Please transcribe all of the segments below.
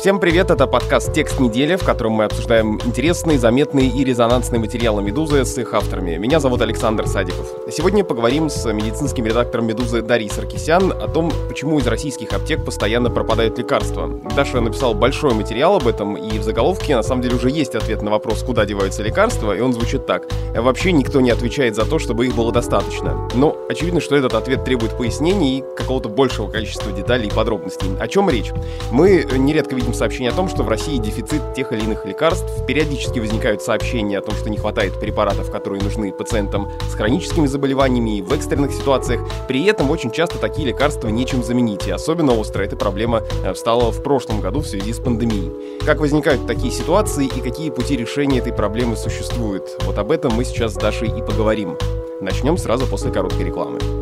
Всем привет, это подкаст «Текст недели», в котором мы обсуждаем интересные, заметные и резонансные материалы «Медузы» с их авторами. Меня зовут Александр Садиков. Сегодня поговорим с медицинским редактором «Медузы» Дарьей Саркисян о том, почему из российских аптек постоянно пропадают лекарства. Даша написал большой материал об этом, и в заголовке на самом деле уже есть ответ на вопрос, куда деваются лекарства, и он звучит так. Вообще никто не отвечает за то, чтобы их было достаточно. Но очевидно, что этот ответ требует пояснений и какого-то большего количества деталей и подробностей. О чем речь? Мы нередко видим сообщения о том, что в России дефицит тех или иных лекарств. Периодически возникают сообщения о том, что не хватает препаратов, которые нужны пациентам с хроническими заболеваниями и в экстренных ситуациях. При этом очень часто такие лекарства нечем заменить. И особенно остро эта проблема э, встала в прошлом году в связи с пандемией. Как возникают такие ситуации и какие пути решения этой проблемы существуют? Вот об этом мы сейчас с Дашей и поговорим. Начнем сразу после короткой рекламы.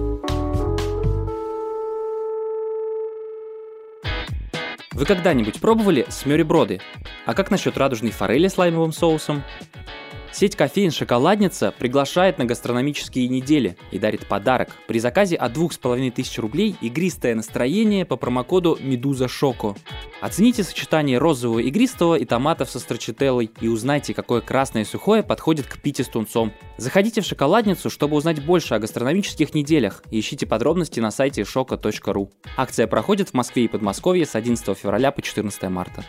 Вы когда-нибудь пробовали смёреброды? А как насчет радужной форели с лаймовым соусом? Сеть кофеин «Шоколадница» приглашает на гастрономические недели и дарит подарок. При заказе от 2500 рублей игристое настроение по промокоду «Медуза Шоко». Оцените сочетание розового игристого и томатов со строчителлой и узнайте, какое красное и сухое подходит к пите с тунцом. Заходите в «Шоколадницу», чтобы узнать больше о гастрономических неделях и ищите подробности на сайте шока.ру. Акция проходит в Москве и Подмосковье с 11 февраля по 14 марта.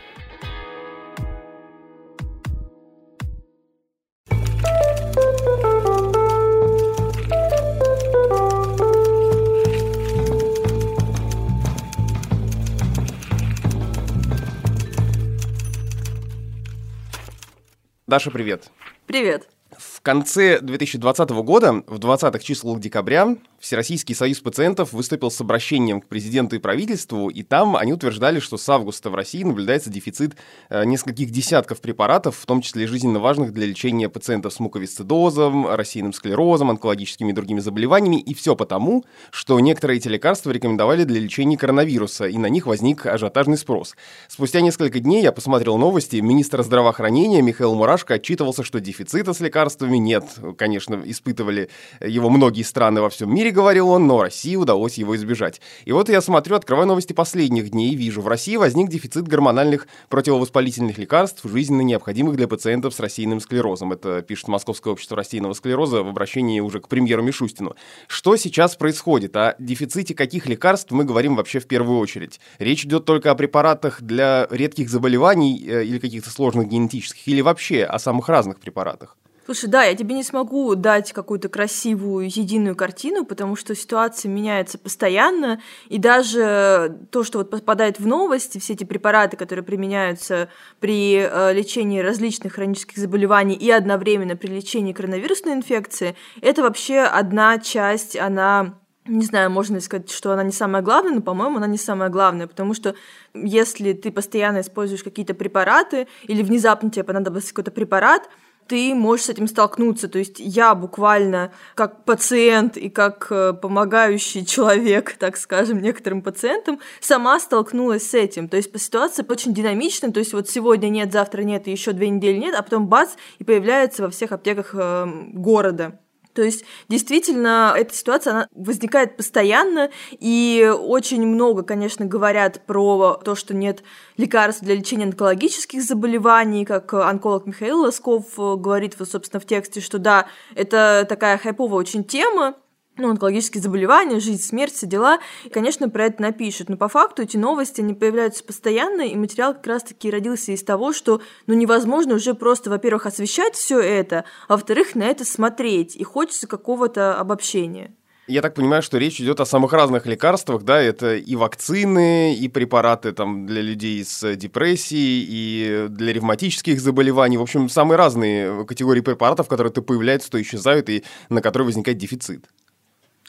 Даша, привет. Привет. В конце 2020 года, в 20-х числах декабря, Всероссийский союз пациентов выступил с обращением к президенту и правительству, и там они утверждали, что с августа в России наблюдается дефицит э, нескольких десятков препаратов, в том числе жизненно важных для лечения пациентов с муковисцидозом, рассеянным склерозом, онкологическими и другими заболеваниями, и все потому, что некоторые эти лекарства рекомендовали для лечения коронавируса, и на них возник ажиотажный спрос. Спустя несколько дней я посмотрел новости, министр здравоохранения Михаил Мурашко отчитывался, что дефицита с лекарствами нет. Конечно, испытывали его многие страны во всем мире, мире, говорил он, но России удалось его избежать. И вот я смотрю, открываю новости последних дней и вижу, в России возник дефицит гормональных противовоспалительных лекарств, жизненно необходимых для пациентов с рассеянным склерозом. Это пишет Московское общество рассеянного склероза в обращении уже к премьеру Мишустину. Что сейчас происходит? О дефиците каких лекарств мы говорим вообще в первую очередь? Речь идет только о препаратах для редких заболеваний э, или каких-то сложных генетических, или вообще о самых разных препаратах? Слушай, да, я тебе не смогу дать какую-то красивую единую картину, потому что ситуация меняется постоянно, и даже то, что вот попадает в новости, все эти препараты, которые применяются при э, лечении различных хронических заболеваний и одновременно при лечении коронавирусной инфекции, это вообще одна часть, она не знаю, можно ли сказать, что она не самая главная, но, по-моему, она не самая главная, потому что если ты постоянно используешь какие-то препараты или внезапно тебе понадобился какой-то препарат, ты можешь с этим столкнуться. То есть я буквально как пациент и как э, помогающий человек, так скажем, некоторым пациентам, сама столкнулась с этим. То есть ситуация очень динамичная. То есть вот сегодня нет, завтра нет, еще две недели нет, а потом бац, и появляется во всех аптеках э, города. То есть, действительно, эта ситуация она возникает постоянно, и очень много, конечно, говорят про то, что нет лекарств для лечения онкологических заболеваний, как онколог Михаил Лосков э, говорит, собственно, в тексте, что да, это такая хайповая очень тема, ну, онкологические заболевания, жизнь, смерть, все дела. И, конечно, про это напишут. Но по факту эти новости, они появляются постоянно, и материал как раз-таки родился из того, что, ну, невозможно уже просто, во-первых, освещать все это, а во-вторых, на это смотреть. И хочется какого-то обобщения. Я так понимаю, что речь идет о самых разных лекарствах, да, это и вакцины, и препараты там для людей с депрессией, и для ревматических заболеваний. В общем, самые разные категории препаратов, которые то появляются, то исчезают, и на которые возникает дефицит.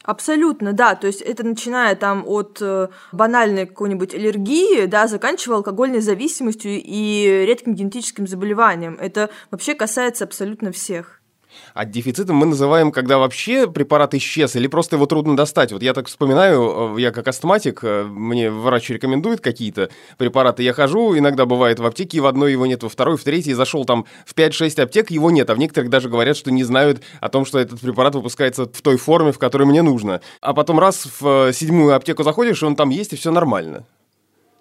Абсолютно, да. То есть это начиная там от э, банальной какой-нибудь аллергии, да, заканчивая алкогольной зависимостью и редким генетическим заболеванием. Это вообще касается абсолютно всех. А дефицитом мы называем, когда вообще препарат исчез или просто его трудно достать. Вот я так вспоминаю, э, я как астматик, э, мне врач рекомендует какие-то препараты. Я хожу, иногда бывает в аптеке, и в одной его нет, во второй, в третьей. Зашел там в 5-6 аптек, его нет. А в некоторых даже говорят, что не знают о том, что этот препарат выпускается в той форме, в которой мне нужно. А потом раз в э, седьмую аптеку заходишь, и он там есть, и все нормально.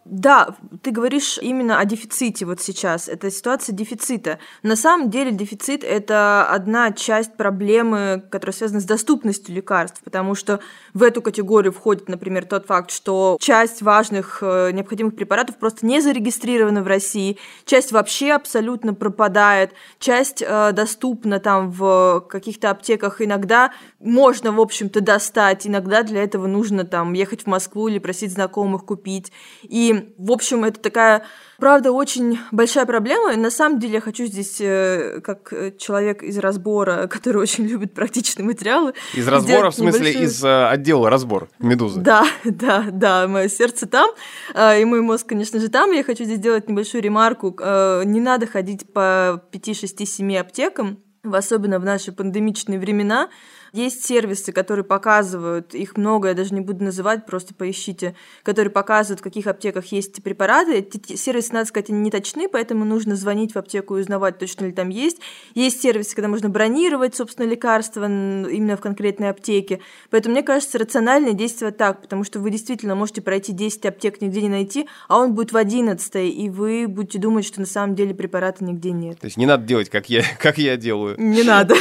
Да, ты говоришь именно о дефиците вот сейчас. Это ситуация дефицита. На самом деле дефицит – это одна часть проблемы, которая связана с доступностью лекарств, потому что в эту категорию входит, например, тот факт, что часть важных э, необходимых препаратов просто не зарегистрирована в России, часть вообще абсолютно пропадает, часть э, доступна там в каких-то аптеках иногда можно, в общем-то, достать, иногда для этого нужно там ехать в Москву или просить знакомых купить. И в общем, это такая, правда, очень большая проблема. И на самом деле я хочу здесь, э, как э, человек из разбора, который очень любит практичные материалы... Из разбора, в смысле, небольшую... из э, отдела разбор «Медузы». Да, да, да, мое сердце там, и мой мозг, конечно же, там. Я хочу здесь сделать небольшую ремарку. Не надо ходить по 5, 6, 7 аптекам, особенно в наши пандемичные времена, есть сервисы, которые показывают, их много, я даже не буду называть, просто поищите, которые показывают, в каких аптеках есть препараты. Эти сервисы, надо сказать, они не точны, поэтому нужно звонить в аптеку и узнавать, точно ли там есть. Есть сервисы, когда можно бронировать, собственно, лекарства именно в конкретной аптеке. Поэтому, мне кажется, рациональнее действовать так, потому что вы действительно можете пройти 10 аптек, нигде не найти, а он будет в 11 и вы будете думать, что на самом деле препарата нигде нет. То есть не надо делать, как я, как я делаю. Не надо.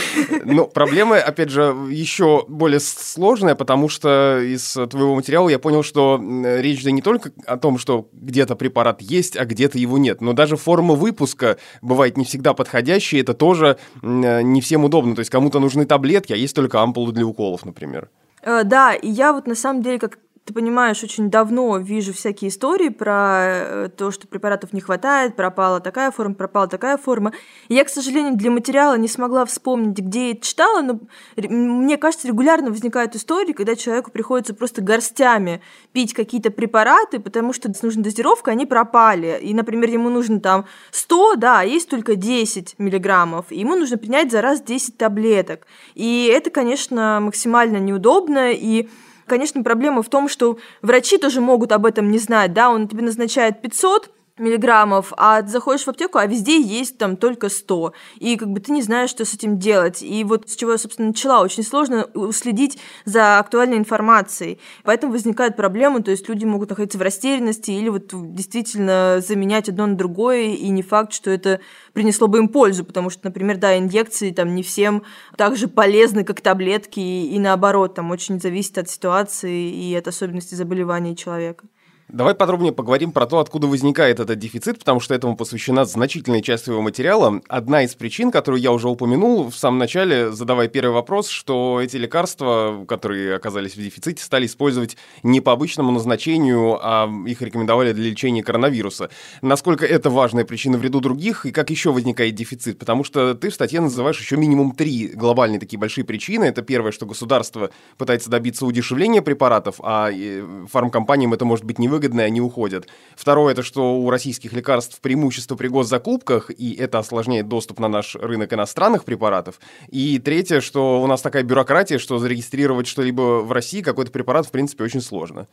Но проблемы, опять же, еще более сложная, потому что из твоего материала я понял, что речь да не только о том, что где-то препарат есть, а где-то его нет, но даже форма выпуска бывает не всегда подходящая, это тоже не всем удобно. То есть кому-то нужны таблетки, а есть только ампулы для уколов, например. Э, да, и я вот на самом деле, как ты понимаешь, очень давно вижу всякие истории про э, то, что препаратов не хватает, пропала такая форма, пропала такая форма. И я, к сожалению, для материала не смогла вспомнить, где я это читала, но мне кажется, регулярно возникают истории, когда человеку приходится просто горстями пить какие-то препараты, потому что с нужной дозировкой они пропали. И, например, ему нужно там 100, да, а есть только 10 миллиграммов, и ему нужно принять за раз 10 таблеток. И это, конечно, максимально неудобно, и конечно, проблема в том, что врачи тоже могут об этом не знать, да, он тебе назначает 500, миллиграммов, а заходишь в аптеку, а везде есть там только 100. И как бы ты не знаешь, что с этим делать. И вот с чего я, собственно, начала. Очень сложно уследить за актуальной информацией. Поэтому возникают проблемы, то есть люди могут находиться в растерянности или вот действительно заменять одно на другое, и не факт, что это принесло бы им пользу, потому что, например, да, инъекции там не всем так же полезны, как таблетки, и наоборот, там очень зависит от ситуации и от особенностей заболевания человека. Давай подробнее поговорим про то, откуда возникает этот дефицит, потому что этому посвящена значительная часть своего материала. Одна из причин, которую я уже упомянул в самом начале, задавая первый вопрос, что эти лекарства, которые оказались в дефиците, стали использовать не по обычному назначению, а их рекомендовали для лечения коронавируса. Насколько это важная причина в ряду других, и как еще возникает дефицит? Потому что ты в статье называешь еще минимум три глобальные такие большие причины. Это первое, что государство пытается добиться удешевления препаратов, а э, фармкомпаниям это может быть невыгодно выгодные, они уходят. Второе, это что у российских лекарств преимущество при госзакупках, и это осложняет доступ на наш рынок иностранных препаратов. И третье, что у нас такая бюрократия, что зарегистрировать что-либо в России, какой-то препарат, в принципе, очень сложно.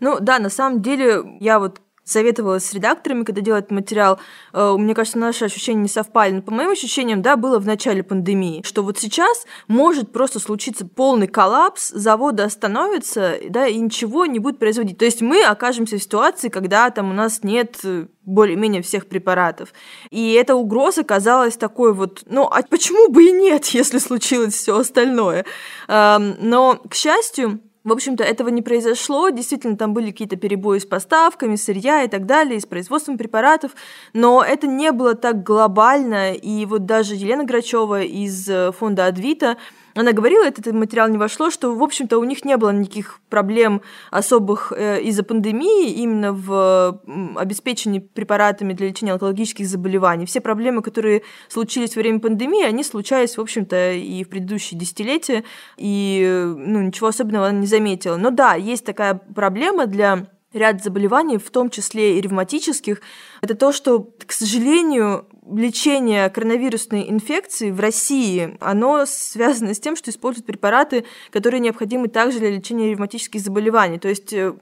Ну да, на самом деле я вот советовалась с редакторами, когда делать материал. Э, мне кажется, наши ощущения не совпали. Но по моим ощущениям, да, было в начале пандемии, что вот сейчас может просто случиться полный коллапс, заводы остановятся, да, и ничего не будет производить. То есть мы окажемся в ситуации, когда там у нас нет э, более-менее всех препаратов. И эта угроза казалась такой вот, ну, а почему бы и нет, если случилось все остальное? Эм, но, к счастью, в общем-то, этого не произошло. Действительно, там были какие-то перебои с поставками, сырья и так далее, с производством препаратов, но это не было так глобально. И вот даже Елена Грачева из э, фонда Адвита она говорила, этот материал не вошло, что, в общем-то, у них не было никаких проблем особых э, из-за пандемии именно в обеспечении препаратами для лечения онкологических заболеваний. Все проблемы, которые случились во время пандемии, они случались, в общем-то, и в предыдущие десятилетия, и ну, ничего особенного она не заметила. Но да, есть такая проблема для ряд заболеваний, в том числе и ревматических, это то, что, к сожалению, лечение коронавирусной инфекции в России, оно связано с тем, что используют препараты, которые необходимы также для лечения ревматических заболеваний. То есть, э,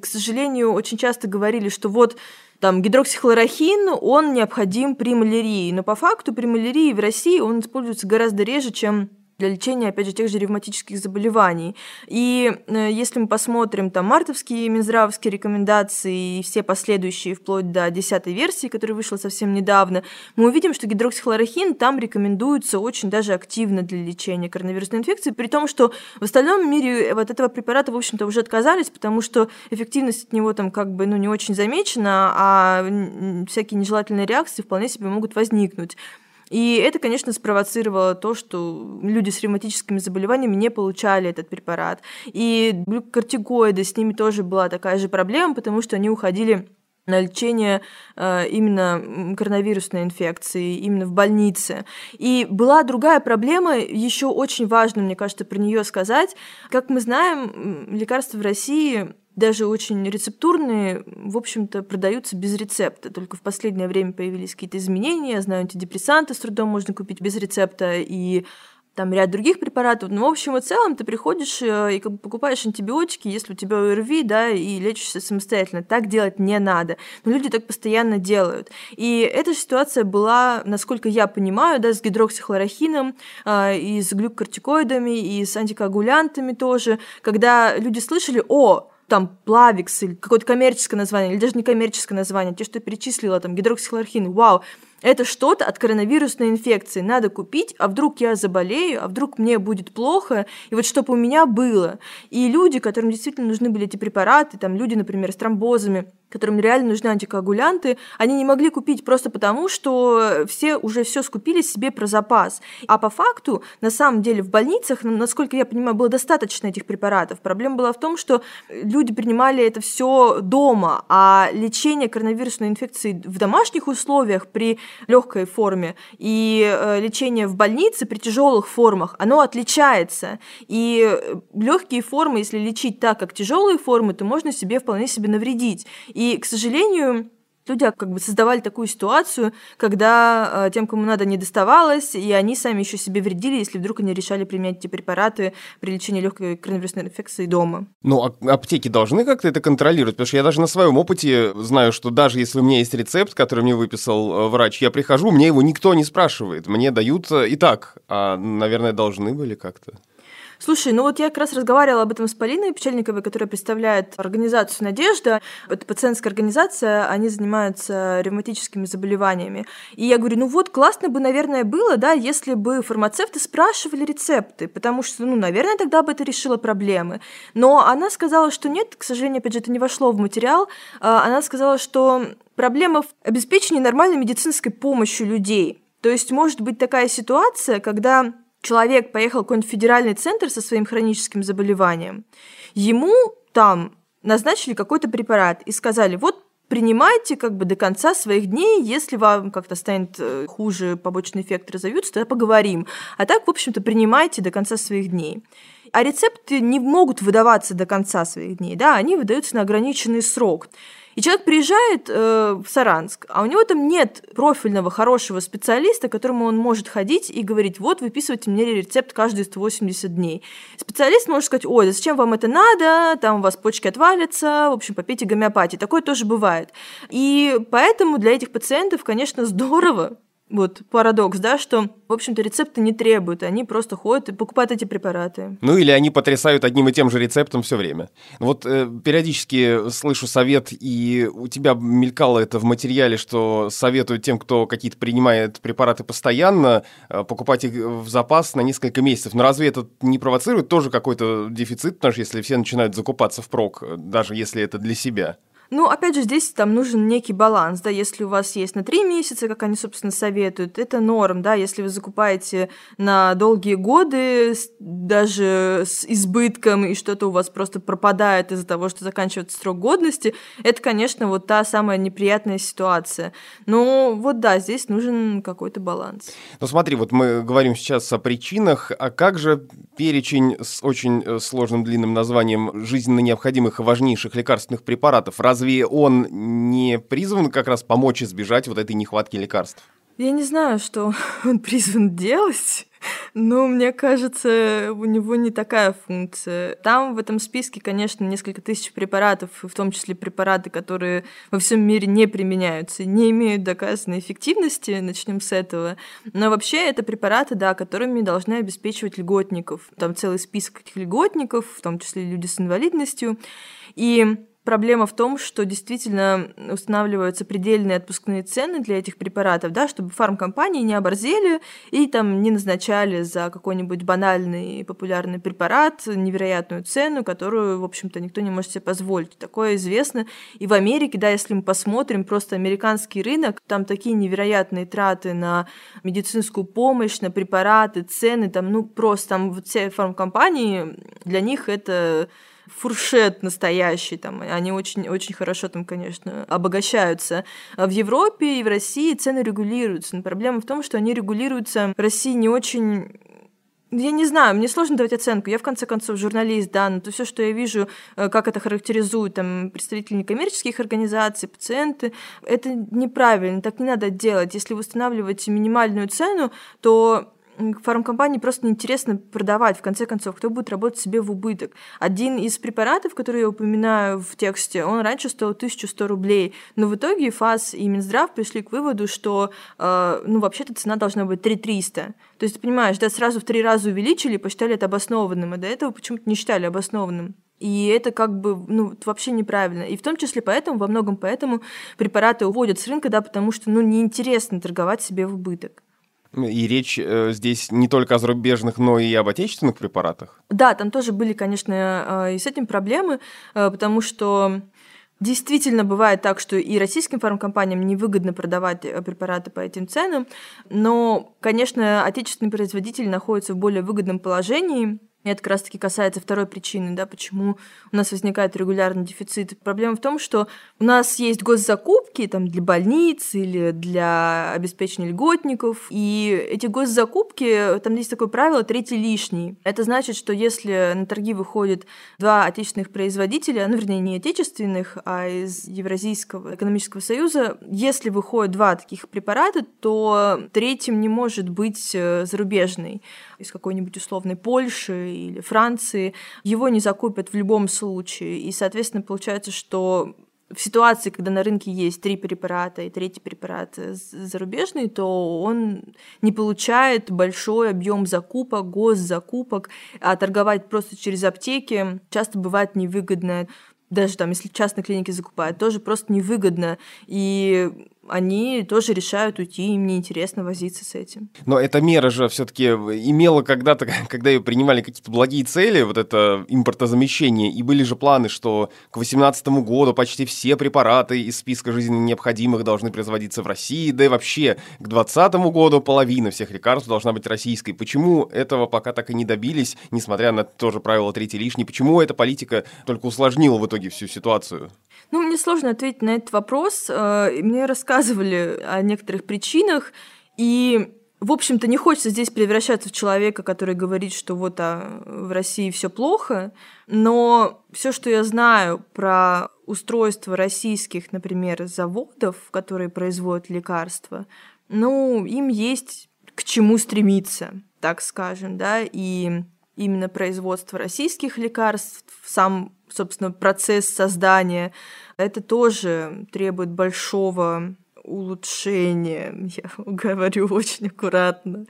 к сожалению, очень часто говорили, что вот там гидроксихлорохин, он необходим при малярии, но по факту при малярии в России он используется гораздо реже, чем для лечения, опять же, тех же ревматических заболеваний. И э, если мы посмотрим там мартовские минздравские рекомендации и все последующие вплоть до десятой версии, которая вышла совсем недавно, мы увидим, что гидроксихлорохин там рекомендуется очень даже активно для лечения коронавирусной инфекции, при том, что в остальном мире от этого препарата, в общем-то, уже отказались, потому что эффективность от него там как бы ну, не очень замечена, а всякие нежелательные реакции вполне себе могут возникнуть. И это, конечно, спровоцировало то, что люди с ревматическими заболеваниями не получали этот препарат. И глюкокортикоиды, с ними тоже была такая же проблема, потому что они уходили на лечение э, именно коронавирусной инфекции, именно в больнице. И была другая проблема, еще очень важно, мне кажется, про нее сказать. Как мы знаем, лекарства в России даже очень рецептурные, в общем-то, продаются без рецепта. Только в последнее время появились какие-то изменения. Я знаю, антидепрессанты с трудом можно купить без рецепта, и там ряд других препаратов. Но, в общем и целом, ты приходишь э, и как бы покупаешь антибиотики, если у тебя ОРВИ, да, и лечишься самостоятельно. Так делать не надо. Но люди так постоянно делают. И эта ситуация была, насколько я понимаю, да, с гидроксихлорохином, э, и с глюкокортикоидами, и с антикоагулянтами тоже, когда люди слышали, о, там Плавикс или какое-то коммерческое название, или даже не коммерческое название, те, что я перечислила, там гидроксихлорохин, вау, это что-то от коронавирусной инфекции. Надо купить, а вдруг я заболею, а вдруг мне будет плохо, и вот чтобы у меня было. И люди, которым действительно нужны были эти препараты, там люди, например, с тромбозами, которым реально нужны антикоагулянты, они не могли купить просто потому, что все уже все скупили себе про запас. А по факту, на самом деле, в больницах, насколько я понимаю, было достаточно этих препаратов. Проблема была в том, что люди принимали это все дома, а лечение коронавирусной инфекции в домашних условиях при легкой форме и э, лечение в больнице при тяжелых формах, оно отличается. И легкие формы, если лечить так, как тяжелые формы, то можно себе вполне себе навредить. И, к сожалению, люди как бы создавали такую ситуацию, когда э, тем, кому надо, не доставалось, и они сами еще себе вредили, если вдруг они решали применять эти препараты при лечении легкой коронавирусной инфекции дома. Ну, а аптеки должны как-то это контролировать, потому что я даже на своем опыте знаю, что даже если у меня есть рецепт, который мне выписал э, врач, я прихожу, мне его никто не спрашивает, мне дают э, и так, а, наверное, должны были как-то. Слушай, ну вот я как раз разговаривала об этом с Полиной Печальниковой, которая представляет организацию «Надежда». Это пациентская организация, они занимаются ревматическими заболеваниями. И я говорю, ну вот классно бы, наверное, было, да, если бы фармацевты спрашивали рецепты, потому что, ну, наверное, тогда бы это решило проблемы. Но она сказала, что нет, к сожалению, опять же, это не вошло в материал. А, она сказала, что проблема в обеспечении нормальной медицинской помощью людей. То есть может быть такая ситуация, когда человек поехал в какой-нибудь федеральный центр со своим хроническим заболеванием, ему там назначили какой-то препарат и сказали, вот принимайте как бы до конца своих дней, если вам как-то станет э, хуже, побочный эффект разовьются, тогда поговорим. А так, в общем-то, принимайте до конца своих дней. А рецепты не могут выдаваться до конца своих дней, да, они выдаются на ограниченный срок. И человек приезжает э, в Саранск, а у него там нет профильного хорошего специалиста, к которому он может ходить и говорить, вот, выписывайте мне рецепт каждые 180 дней. Специалист может сказать, ой, да зачем вам это надо, там у вас почки отвалятся, в общем, попейте гомеопатии. Такое тоже бывает. И поэтому для этих пациентов, конечно, здорово, вот парадокс, да, что, в общем-то, рецепты не требуют, они просто ходят и покупают эти препараты. Ну или они потрясают одним и тем же рецептом все время. Вот э, периодически слышу совет, и у тебя мелькало это в материале, что советуют тем, кто какие-то принимает препараты постоянно, э, покупать их в запас на несколько месяцев. Но разве это не провоцирует тоже какой-то дефицит, потому что если все начинают закупаться впрок, даже если это для себя? Ну, опять же, здесь там нужен некий баланс, да, если у вас есть на три месяца, как они, собственно, советуют, это норм, да, если вы закупаете на долгие годы, даже с избытком, и что-то у вас просто пропадает из-за того, что заканчивается срок годности, это, конечно, вот та самая неприятная ситуация. Но вот да, здесь нужен какой-то баланс. Ну, смотри, вот мы говорим сейчас о причинах, а как же перечень с очень э, сложным длинным названием жизненно необходимых и важнейших лекарственных препаратов? Разве он не призван как раз помочь избежать вот этой нехватки лекарств? Я не знаю, что он призван делать, но мне кажется, у него не такая функция. Там в этом списке, конечно, несколько тысяч препаратов, в том числе препараты, которые во всем мире не применяются, не имеют доказанной эффективности, начнем с этого. Но вообще это препараты, да, которыми должны обеспечивать льготников. Там целый список этих льготников, в том числе люди с инвалидностью. И Проблема в том, что действительно устанавливаются предельные отпускные цены для этих препаратов, да, чтобы фармкомпании не оборзели и там не назначали за какой-нибудь банальный популярный препарат невероятную цену, которую, в общем-то, никто не может себе позволить. Такое известно. И в Америке, да, если мы посмотрим просто американский рынок, там такие невероятные траты на медицинскую помощь, на препараты, цены, там, ну, просто там все фармкомпании, для них это фуршет настоящий, там, они очень, очень хорошо там, конечно, обогащаются. А в Европе и в России цены регулируются, но проблема в том, что они регулируются в России не очень я не знаю, мне сложно давать оценку. Я, в конце концов, журналист, да, но то все, что я вижу, э, как это характеризуют там, представители некоммерческих организаций, пациенты, это неправильно, так не надо делать. Если вы устанавливаете минимальную цену, то фармкомпании просто неинтересно продавать, в конце концов, кто будет работать себе в убыток. Один из препаратов, который я упоминаю в тексте, он раньше стоил 1100 рублей, но в итоге ФАС и Минздрав пришли к выводу, что, э, ну, вообще-то цена должна быть 3300. То есть, ты понимаешь, да, сразу в три раза увеличили, посчитали это обоснованным, а до этого почему-то не считали обоснованным. И это как бы ну, вообще неправильно. И в том числе поэтому, во многом поэтому препараты уводят с рынка, да, потому что ну, неинтересно торговать себе в убыток. И речь э, здесь не только о зарубежных, но и об отечественных препаратах? Да, там тоже были, конечно, э, и с этим проблемы, э, потому что Действительно бывает так, что и российским фармкомпаниям невыгодно продавать э, препараты по этим ценам, но, конечно, отечественные производители находятся в более выгодном положении, и это как раз-таки касается второй причины, да, почему у нас возникает регулярный дефицит. Проблема в том, что у нас есть госзакупки там, для больниц или для обеспечения льготников, и эти госзакупки, там есть такое правило «третий лишний». Это значит, что если на торги выходят два отечественных производителя, ну, вернее, не отечественных, а из Евразийского экономического союза, если выходят два таких препарата, то третьим не может быть э, зарубежный из какой-нибудь условной Польши или Франции, его не закупят в любом случае. И, соответственно, получается, что в ситуации, когда на рынке есть три препарата и третий препарат зарубежный, то он не получает большой объем закупок, госзакупок, а торговать просто через аптеки часто бывает невыгодно. Даже там, если частные клиники закупают, тоже просто невыгодно. И они тоже решают уйти, им неинтересно возиться с этим. Но эта мера же все-таки имела когда-то, когда ее принимали какие-то благие цели, вот это импортозамещение, и были же планы, что к 2018 году почти все препараты из списка жизненно необходимых должны производиться в России, да и вообще к 2020 году половина всех лекарств должна быть российской. Почему этого пока так и не добились, несмотря на тоже правило третий лишний? Почему эта политика только усложнила в итоге всю ситуацию? Ну, мне сложно ответить на этот вопрос. Э, мне рассказывали о некоторых причинах, и в общем-то, не хочется здесь превращаться в человека, который говорит, что вот а в России все плохо, но все, что я знаю про устройство российских, например, заводов, которые производят лекарства, ну, им есть к чему стремиться, так скажем, да, и именно производство российских лекарств, сам собственно, процесс создания, это тоже требует большого улучшения, я говорю очень аккуратно.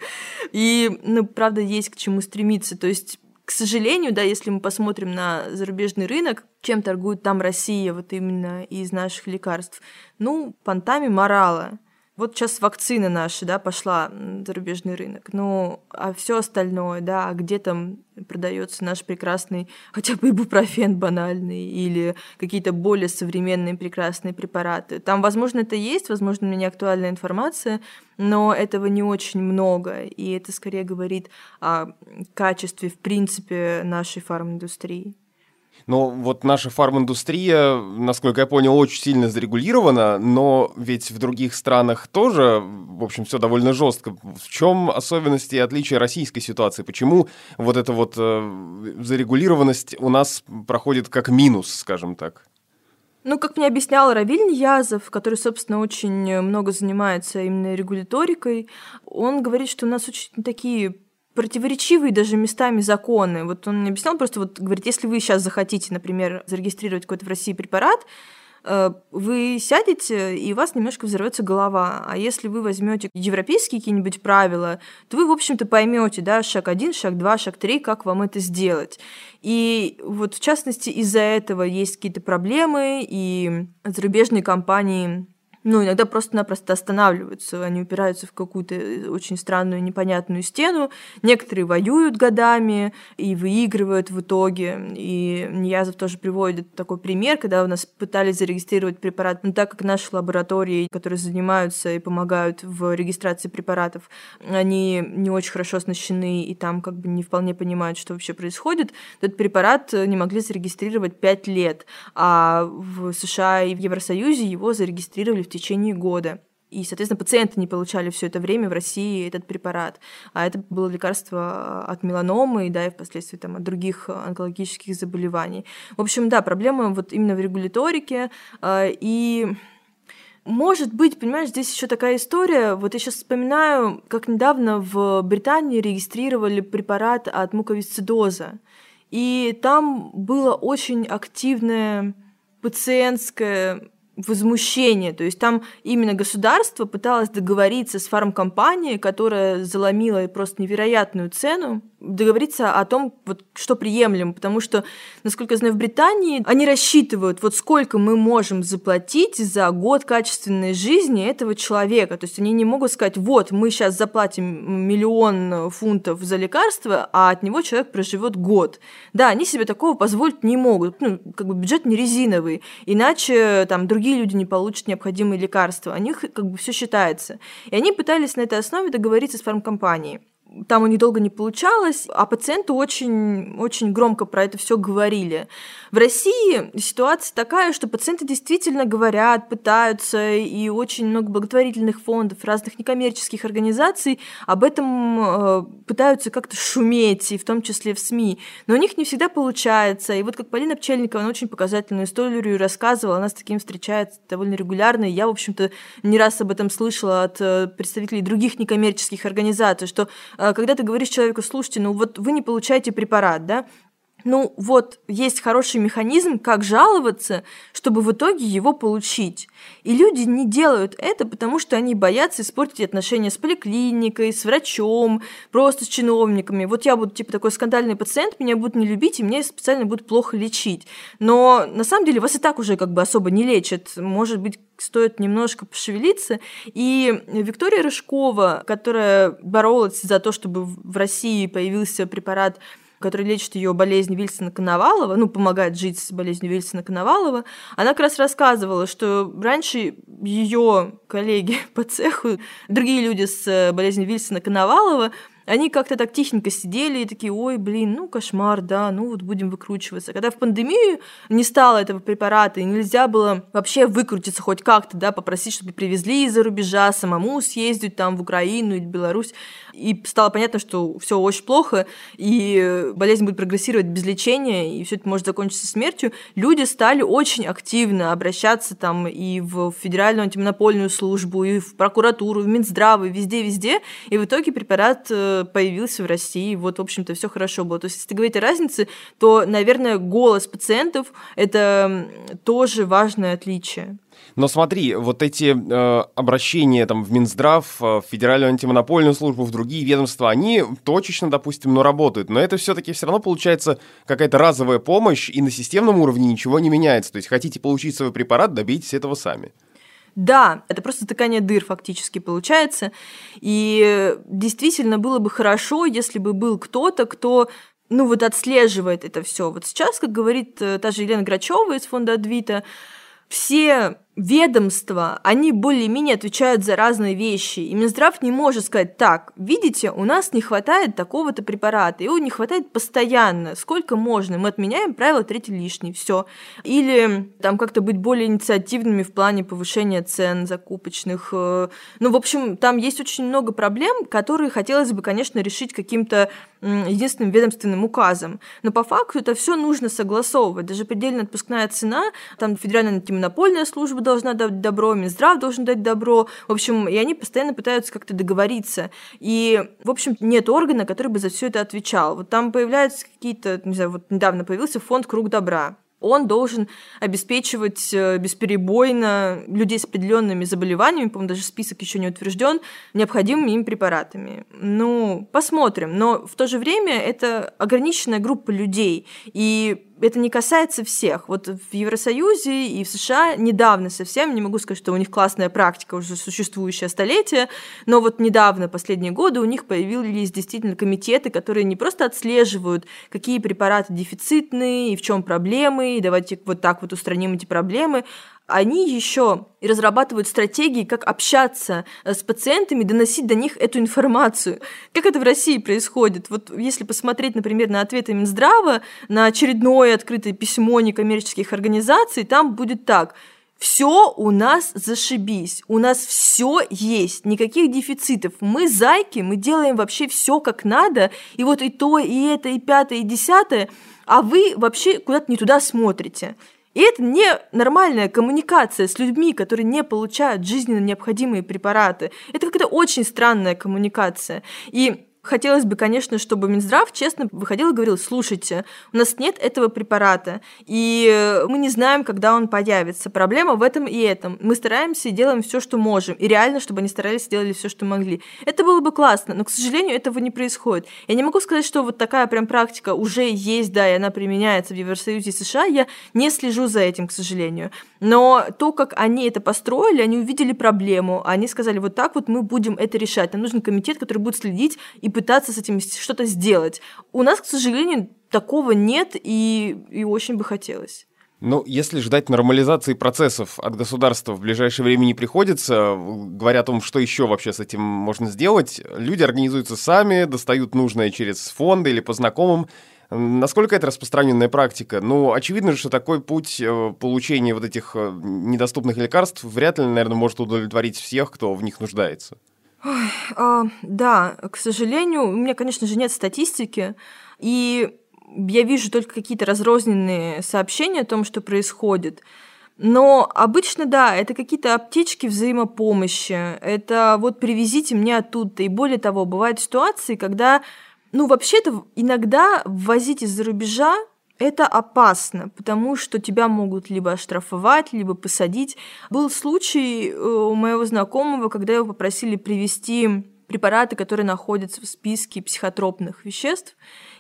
И, ну, правда, есть к чему стремиться. То есть к сожалению, да, если мы посмотрим на зарубежный рынок, чем торгует там Россия, вот именно из наших лекарств, ну, понтами морала. Вот сейчас вакцина наша, да, пошла на зарубежный рынок. Ну, а все остальное, да, а где там продается наш прекрасный, хотя бы ибупрофен банальный или какие-то более современные прекрасные препараты. Там, возможно, это есть, возможно, у меня актуальная информация, но этого не очень много, и это скорее говорит о качестве, в принципе, нашей фарминдустрии. Но вот наша фарм-индустрия, насколько я понял, очень сильно зарегулирована, но ведь в других странах тоже, в общем, все довольно жестко. В чем особенности и отличия российской ситуации? Почему вот эта вот э, зарегулированность у нас проходит как минус, скажем так? Ну, как мне объяснял Равиль Ниязов, который, собственно, очень много занимается именно регуляторикой, он говорит, что у нас очень такие противоречивые даже местами законы. Вот он мне объяснял просто, вот говорит, если вы сейчас захотите, например, зарегистрировать какой-то в России препарат, Э, вы сядете, и у вас немножко взорвется голова. А если вы возьмете европейские какие-нибудь правила, то вы, в общем-то, поймете, да, шаг один, шаг два, шаг три, как вам это сделать. И вот, в частности, из-за этого есть какие-то проблемы, и зарубежные компании ну, иногда просто-напросто останавливаются, они упираются в какую-то э, очень странную, непонятную стену. Некоторые воюют годами и выигрывают в итоге. И Ниязов тоже приводит такой пример, когда у нас пытались зарегистрировать препарат, но так как наши лаборатории, которые занимаются и помогают в регистрации препаратов, они не очень хорошо оснащены и там как бы не вполне понимают, что вообще происходит, этот препарат не могли зарегистрировать 5 лет, а в США и в Евросоюзе его зарегистрировали в течение года. И, соответственно, пациенты не получали все это время в России этот препарат. А это было лекарство от меланомы, да, и впоследствии там, от других онкологических заболеваний. В общем, да, проблема вот именно в регуляторике. А, и может быть, понимаешь, здесь еще такая история. Вот я сейчас вспоминаю, как недавно в Британии регистрировали препарат от муковисцидоза. И там было очень активное пациентское возмущение. То есть там именно государство пыталось договориться с фармкомпанией, которая заломила просто невероятную цену, договориться о том, вот, что приемлемо, потому что, насколько я знаю, в Британии они рассчитывают, вот сколько мы можем заплатить за год качественной жизни этого человека. То есть они не могут сказать, вот, мы сейчас заплатим миллион фунтов за лекарство, а от него человек проживет год. Да, они себе такого позволить не могут. Ну, как бы бюджет не резиновый, иначе там другие люди не получат необходимые лекарства. У них как бы все считается. И они пытались на этой основе договориться с фармкомпанией там у них долго не получалось, а пациенты очень, очень громко про это все говорили. В России ситуация такая, что пациенты действительно говорят, пытаются, и очень много благотворительных фондов, разных некоммерческих организаций об этом э, пытаются как-то шуметь, и в том числе в СМИ. Но у них не всегда получается. И вот как Полина Пчельникова, она очень показательную историю рассказывала, она с таким встречается довольно регулярно, и я, в общем-то, не раз об этом слышала от э, представителей других некоммерческих организаций, что когда ты говоришь человеку, слушайте, ну вот вы не получаете препарат, да, ну вот есть хороший механизм, как жаловаться, чтобы в итоге его получить. И люди не делают это, потому что они боятся испортить отношения с поликлиникой, с врачом, просто с чиновниками. Вот я буду типа такой скандальный пациент, меня будут не любить, и меня специально будут плохо лечить. Но на самом деле вас и так уже как бы особо не лечат. Может быть, стоит немножко пошевелиться. И Виктория Рыжкова, которая боролась за то, чтобы в России появился препарат который лечит ее болезнь Вильсона Коновалова, ну, помогает жить с болезнью Вильсона Коновалова, она как раз рассказывала, что раньше ее коллеги по цеху, другие люди с болезнью Вильсона Коновалова, они как-то так тихенько сидели и такие, ой, блин, ну кошмар, да, ну вот будем выкручиваться. Когда в пандемию не стало этого препарата, и нельзя было вообще выкрутиться хоть как-то, да, попросить, чтобы привезли из-за рубежа, самому съездить там в Украину или Беларусь, и стало понятно, что все очень плохо, и болезнь будет прогрессировать без лечения, и все это может закончиться смертью, люди стали очень активно обращаться там и в Федеральную антимонопольную службу, и в прокуратуру, в Минздрав, и везде-везде, и в итоге препарат э, появился в России, вот, в общем-то, все хорошо было. То есть, если говорить о разнице, то, наверное, голос пациентов – это тоже важное отличие. Но смотри, вот эти э, обращения там в Минздрав, э, в Федеральную антимонопольную службу, в другие ведомства, они точечно, допустим, но работают. Но это все-таки все равно получается какая-то разовая помощь, и на системном уровне ничего не меняется. То есть хотите получить свой препарат, добейтесь этого сами. Да, это просто затыкание дыр фактически получается. И действительно было бы хорошо, если бы был кто-то, кто ну вот отслеживает это все. Вот сейчас, как говорит э, та же Елена Грачева из фонда Адвита, все ведомства, они более-менее отвечают за разные вещи. И Минздрав не может сказать, так, видите, у нас не хватает такого-то препарата, его не хватает постоянно, сколько можно, мы отменяем правило третий лишний, все. Или там как-то быть более инициативными в плане повышения цен закупочных. Э, ну, в общем, там есть очень много проблем, которые хотелось бы, конечно, решить каким-то единственным ведомственным указом. Но по факту это все нужно согласовывать. Даже предельно отпускная цена, там Федеральная антимонопольная служба должна дать добро, Минздрав должен дать добро. В общем, и они постоянно пытаются как-то договориться. И, в общем, нет органа, который бы за все это отвечал. Вот там появляются какие-то, не знаю, вот недавно появился фонд «Круг добра». Он должен обеспечивать э, бесперебойно людей с определенными заболеваниями, по-моему, даже список еще не утвержден, необходимыми им препаратами. Ну, посмотрим. Но в то же время это ограниченная группа людей. И это не касается всех. Вот в Евросоюзе и в США недавно совсем, не могу сказать, что у них классная практика, уже существующая столетия, но вот недавно, последние годы, у них появились действительно комитеты, которые не просто отслеживают, какие препараты дефицитные и в чем проблемы, и давайте вот так вот устраним эти проблемы, они еще и разрабатывают стратегии, как общаться э, с пациентами, доносить до них эту информацию. Как это в России происходит? Вот если посмотреть, например, на ответы Минздрава на очередное открытое письмо некоммерческих организаций, там будет так – все у нас зашибись, у нас все есть, никаких дефицитов. Мы зайки, мы делаем вообще все как надо, и вот и то, и это, и пятое, и десятое, а вы вообще куда-то не туда смотрите. И это не нормальная коммуникация с людьми, которые не получают жизненно необходимые препараты. Это какая-то очень странная коммуникация. И Хотелось бы, конечно, чтобы Минздрав честно выходил и говорил, слушайте, у нас нет этого препарата, и мы не знаем, когда он появится. Проблема в этом и этом. Мы стараемся и делаем все, что можем. И реально, чтобы они старались делали все, что могли. Это было бы классно, но, к сожалению, этого не происходит. Я не могу сказать, что вот такая прям практика уже есть, да, и она применяется в Евросоюзе и США. Я не слежу за этим, к сожалению. Но то, как они это построили, они увидели проблему. Они сказали, вот так вот мы будем это решать. Нам нужен комитет, который будет следить и пытаться с этим что-то сделать. У нас, к сожалению, такого нет, и, и очень бы хотелось. Ну, если ждать нормализации процессов от государства в ближайшее время не приходится, говоря о том, что еще вообще с этим можно сделать, люди организуются сами, достают нужное через фонды или по знакомым. Насколько это распространенная практика? Ну, очевидно же, что такой путь э, получения вот этих э, недоступных лекарств вряд ли, наверное, может удовлетворить всех, кто в них нуждается. Ой, а, да, к сожалению, у меня, конечно же, нет статистики, и я вижу только какие-то разрозненные сообщения о том, что происходит. Но обычно, да, это какие-то аптечки взаимопомощи, это вот привезите мне оттуда. И более того, бывают ситуации, когда, ну, вообще-то иногда ввозить из-за рубежа это опасно, потому что тебя могут либо оштрафовать, либо посадить. Был случай э, у моего знакомого, когда его попросили привезти препараты, которые находятся в списке психотропных веществ,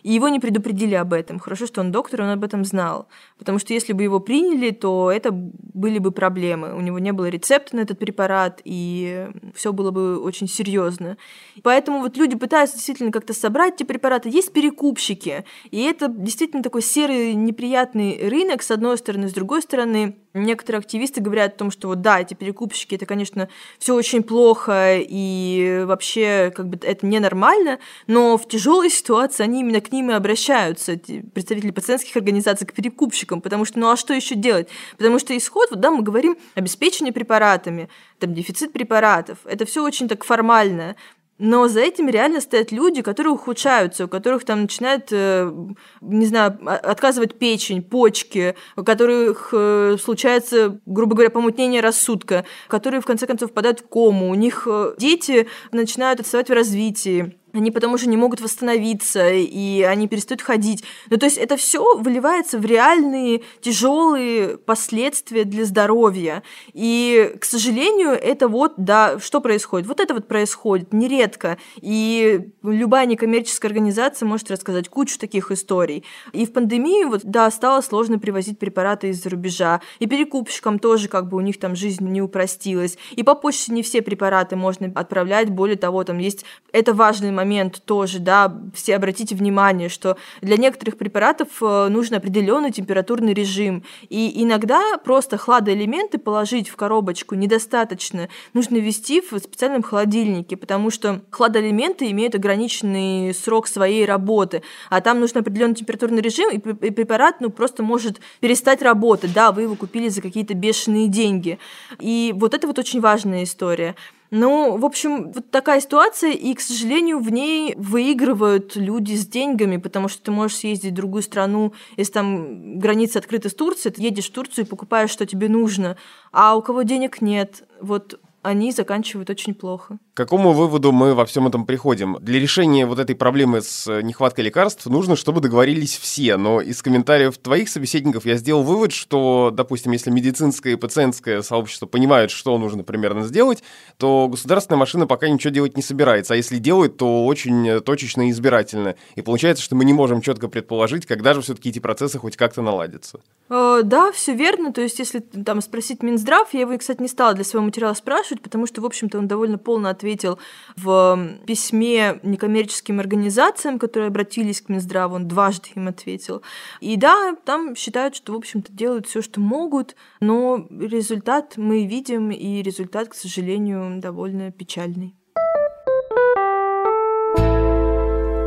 и его не предупредили об этом. Хорошо, что он доктор, он об этом знал. Потому что если бы его приняли, то это были бы проблемы. У него не было рецепта на этот препарат, и все было бы очень серьезно. Поэтому вот люди пытаются действительно как-то собрать эти препараты. Есть перекупщики, и это действительно такой серый неприятный рынок, с одной стороны, с другой стороны, Некоторые активисты говорят о том, что вот да, эти перекупщики, это, конечно, все очень плохо и вообще как бы это ненормально, но в тяжелой ситуации они именно к ним и обращаются, представители пациентских организаций, к перекупщикам, потому что ну а что еще делать? Потому что исход, вот да, мы говорим обеспечение препаратами, там дефицит препаратов, это все очень так формально, но за этим реально стоят люди, которые ухудшаются, у которых там начинает, э, не знаю, отказывать печень, почки, у которых э, случается, грубо говоря, помутнение рассудка, которые в конце концов впадают в кому, у них э, дети начинают отставать в развитии они потому что не могут восстановиться, и они перестают ходить. Ну, то есть это все выливается в реальные тяжелые последствия для здоровья. И, к сожалению, это вот, да, что происходит? Вот это вот происходит нередко. И любая некоммерческая организация может рассказать кучу таких историй. И в пандемию, вот, да, стало сложно привозить препараты из-за рубежа. И перекупщикам тоже, как бы, у них там жизнь не упростилась. И по почте не все препараты можно отправлять. Более того, там есть... Это важный момент момент тоже, да, все обратите внимание, что для некоторых препаратов э, нужен определенный температурный режим, и иногда просто хладоэлементы положить в коробочку недостаточно, нужно ввести в специальном холодильнике, потому что хладоэлементы имеют ограниченный срок своей работы, а там нужен определенный температурный режим, и препарат, ну, просто может перестать работать, да, вы его купили за какие-то бешеные деньги. И вот это вот очень важная история. Ну, в общем, вот такая ситуация, и, к сожалению, в ней выигрывают люди с деньгами, потому что ты можешь съездить в другую страну, если там граница открыта с Турцией, ты едешь в Турцию и покупаешь, что тебе нужно, а у кого денег нет, вот они заканчивают очень плохо. К какому выводу мы во всем этом приходим? Для решения вот этой проблемы с э, нехваткой лекарств нужно, чтобы договорились все. Но из комментариев твоих собеседников я сделал вывод, что, допустим, если медицинское и пациентское сообщество понимают, что нужно примерно сделать, то государственная машина пока ничего делать не собирается. А если делает, то очень точечно и избирательно. И получается, что мы не можем четко предположить, когда же все-таки эти процессы хоть как-то наладятся. Э, да, все верно. То есть, если там спросить Минздрав, я его, кстати, не стала для своего материала спрашивать, потому что, в общем-то, он довольно полно ответил в письме некоммерческим организациям, которые обратились к Минздраву, он дважды им ответил. И да, там считают, что, в общем-то, делают все, что могут, но результат мы видим, и результат, к сожалению, довольно печальный.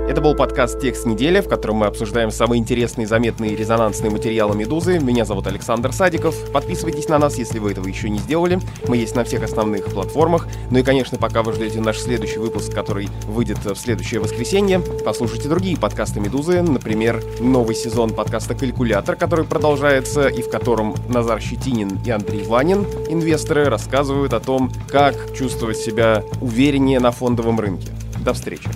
Это был подкаст «Текст недели», в котором мы обсуждаем самые интересные, заметные и резонансные материалы «Медузы». Меня зовут Александр Садиков. Подписывайтесь на нас, если вы этого еще не сделали. Мы есть на всех основных платформах. Ну и, конечно, пока вы ждете наш следующий выпуск, который выйдет в следующее воскресенье, послушайте другие подкасты «Медузы». Например, новый сезон подкаста «Калькулятор», который продолжается и в котором Назар Щетинин и Андрей Ванин, инвесторы, рассказывают о том, как чувствовать себя увереннее на фондовом рынке. До встречи.